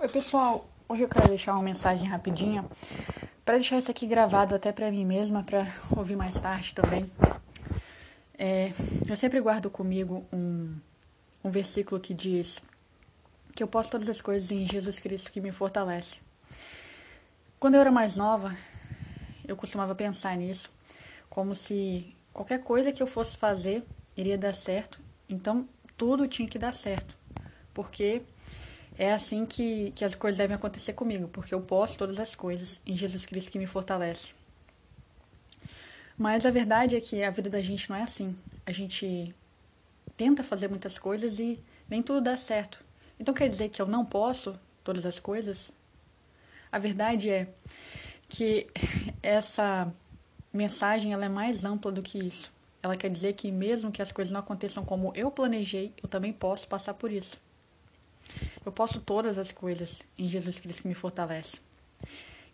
Oi, pessoal. Hoje eu quero deixar uma mensagem rapidinha para deixar isso aqui gravado até para mim mesma, para ouvir mais tarde também. É, eu sempre guardo comigo um, um versículo que diz que eu posso todas as coisas em Jesus Cristo que me fortalece. Quando eu era mais nova, eu costumava pensar nisso como se qualquer coisa que eu fosse fazer iria dar certo, então tudo tinha que dar certo, porque é assim que, que as coisas devem acontecer comigo, porque eu posso todas as coisas em Jesus Cristo que me fortalece. Mas a verdade é que a vida da gente não é assim. A gente tenta fazer muitas coisas e nem tudo dá certo. Então quer dizer que eu não posso todas as coisas? A verdade é que essa mensagem ela é mais ampla do que isso. Ela quer dizer que mesmo que as coisas não aconteçam como eu planejei, eu também posso passar por isso. Eu posso todas as coisas em Jesus Cristo que me fortalece.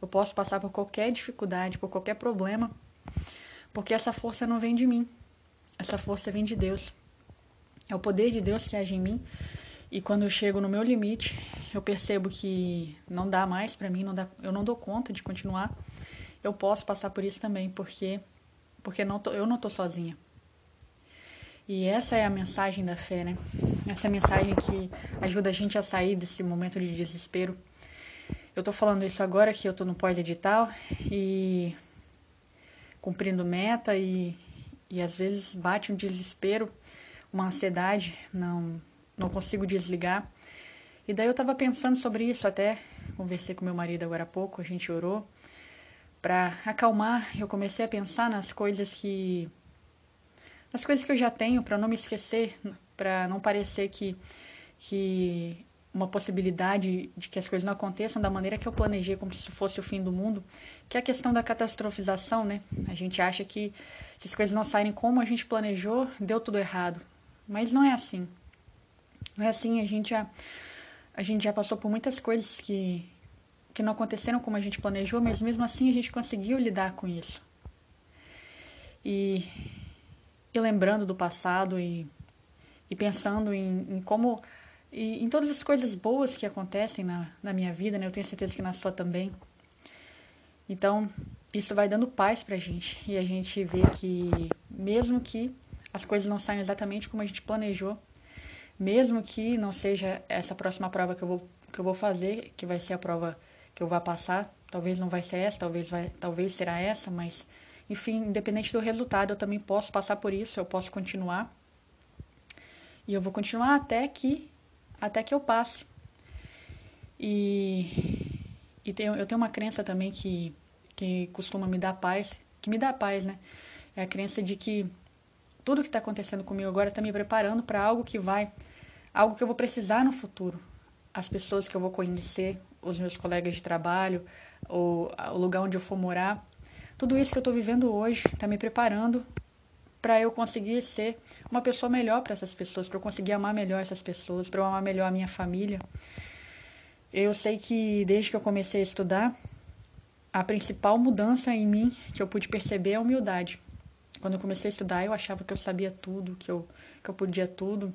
Eu posso passar por qualquer dificuldade, por qualquer problema, porque essa força não vem de mim. Essa força vem de Deus. É o poder de Deus que age em mim. E quando eu chego no meu limite, eu percebo que não dá mais para mim, não dá, eu não dou conta de continuar. Eu posso passar por isso também, porque porque não tô, eu não tô sozinha. E essa é a mensagem da fé, né? Essa é a mensagem que ajuda a gente a sair desse momento de desespero. Eu tô falando isso agora que eu tô no pós-edital e cumprindo meta e, e às vezes bate um desespero, uma ansiedade, não, não consigo desligar. E daí eu tava pensando sobre isso até, conversei com meu marido agora há pouco, a gente orou para acalmar. Eu comecei a pensar nas coisas que as coisas que eu já tenho para não me esquecer, para não parecer que que uma possibilidade de que as coisas não aconteçam da maneira que eu planejei, como se fosse o fim do mundo, que é a questão da catastrofização, né? A gente acha que se as coisas não saírem como a gente planejou, deu tudo errado. Mas não é assim. Não é assim, a gente já a gente já passou por muitas coisas que que não aconteceram como a gente planejou, mas mesmo assim a gente conseguiu lidar com isso. E e lembrando do passado e, e pensando em, em como. Em todas as coisas boas que acontecem na, na minha vida, né? Eu tenho certeza que na sua também. Então, isso vai dando paz pra gente. E a gente vê que, mesmo que as coisas não saiam exatamente como a gente planejou, mesmo que não seja essa próxima prova que eu vou, que eu vou fazer, que vai ser a prova que eu vá passar, talvez não vai ser essa, talvez, vai, talvez será essa, mas enfim, independente do resultado, eu também posso passar por isso, eu posso continuar. E eu vou continuar até que até que eu passe. E, e tenho, eu tenho uma crença também que, que costuma me dar paz, que me dá paz, né? É a crença de que tudo que está acontecendo comigo agora está me preparando para algo que vai, algo que eu vou precisar no futuro. As pessoas que eu vou conhecer, os meus colegas de trabalho, o, o lugar onde eu for morar, tudo isso que eu estou vivendo hoje está me preparando para eu conseguir ser uma pessoa melhor para essas pessoas, para eu conseguir amar melhor essas pessoas, para eu amar melhor a minha família. Eu sei que desde que eu comecei a estudar, a principal mudança em mim que eu pude perceber é a humildade. Quando eu comecei a estudar, eu achava que eu sabia tudo, que eu, que eu podia tudo.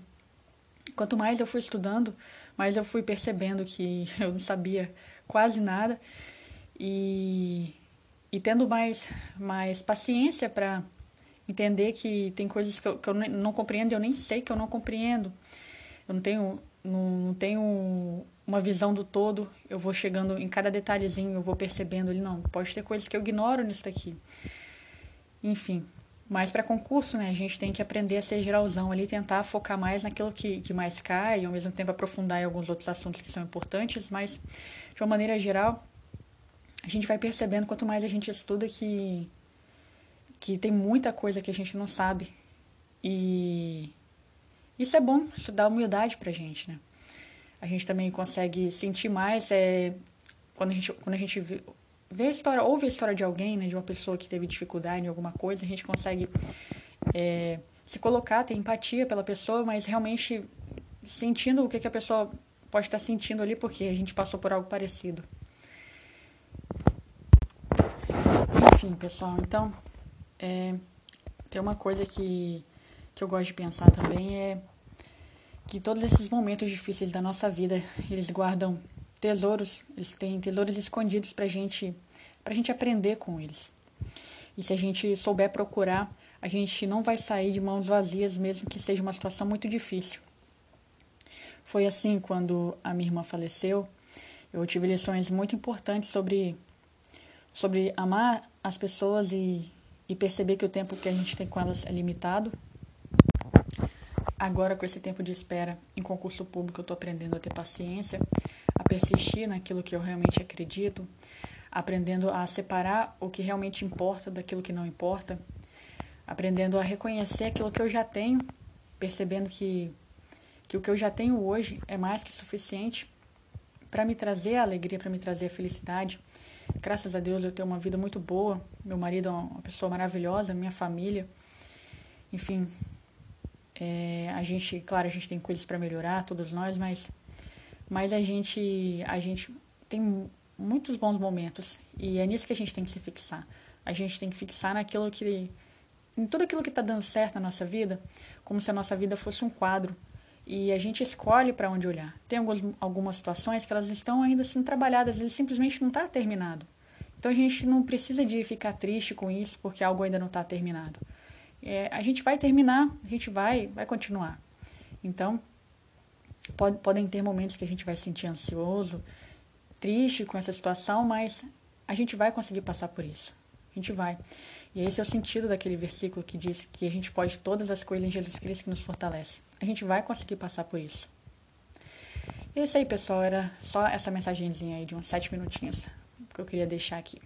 Quanto mais eu fui estudando, mais eu fui percebendo que eu não sabia quase nada. E e tendo mais, mais paciência para entender que tem coisas que eu, que eu não compreendo eu nem sei que eu não compreendo. Eu não tenho, não, não tenho uma visão do todo, eu vou chegando em cada detalhezinho, eu vou percebendo ele, não, pode ter coisas que eu ignoro nisso daqui. Enfim, mas para concurso, né, a gente tem que aprender a ser geralzão ali, tentar focar mais naquilo que, que mais cai, ao mesmo tempo aprofundar em alguns outros assuntos que são importantes, mas de uma maneira geral, a gente vai percebendo quanto mais a gente estuda que que tem muita coisa que a gente não sabe. E isso é bom, isso dá humildade pra gente, né? A gente também consegue sentir mais é, quando a gente, quando a gente vê, vê a história, ouve a história de alguém, né, de uma pessoa que teve dificuldade em alguma coisa, a gente consegue é, se colocar, ter empatia pela pessoa, mas realmente sentindo o que, que a pessoa pode estar sentindo ali, porque a gente passou por algo parecido. Enfim, pessoal, então, é, tem uma coisa que, que eu gosto de pensar também é que todos esses momentos difíceis da nossa vida, eles guardam tesouros, eles têm tesouros escondidos para gente, a gente aprender com eles. E se a gente souber procurar, a gente não vai sair de mãos vazias, mesmo que seja uma situação muito difícil. Foi assim quando a minha irmã faleceu. Eu tive lições muito importantes sobre, sobre amar as pessoas e, e perceber que o tempo que a gente tem com elas é limitado. Agora, com esse tempo de espera em concurso público, eu estou aprendendo a ter paciência, a persistir naquilo que eu realmente acredito, aprendendo a separar o que realmente importa daquilo que não importa, aprendendo a reconhecer aquilo que eu já tenho, percebendo que, que o que eu já tenho hoje é mais que suficiente para me trazer a alegria, para me trazer a felicidade. Graças a Deus eu tenho uma vida muito boa, meu marido é uma pessoa maravilhosa, minha família. Enfim, é, a gente, claro, a gente tem coisas para melhorar, todos nós, mas, mas a gente, a gente tem muitos bons momentos e é nisso que a gente tem que se fixar. A gente tem que fixar naquilo que, em tudo aquilo que está dando certo na nossa vida, como se a nossa vida fosse um quadro e a gente escolhe para onde olhar. Tem algumas, algumas situações que elas estão ainda sendo trabalhadas, ele simplesmente não está terminado. Então a gente não precisa de ficar triste com isso porque algo ainda não está terminado é, a gente vai terminar, a gente vai, vai continuar. Então, pode, podem ter momentos que a gente vai se sentir ansioso, triste com essa situação, mas a gente vai conseguir passar por isso. A gente vai. E esse é o sentido daquele versículo que diz que a gente pode todas as coisas em Jesus Cristo que nos fortalece. A gente vai conseguir passar por isso. E é isso aí, pessoal. Era só essa mensagenzinha aí de uns sete minutinhos que eu queria deixar aqui.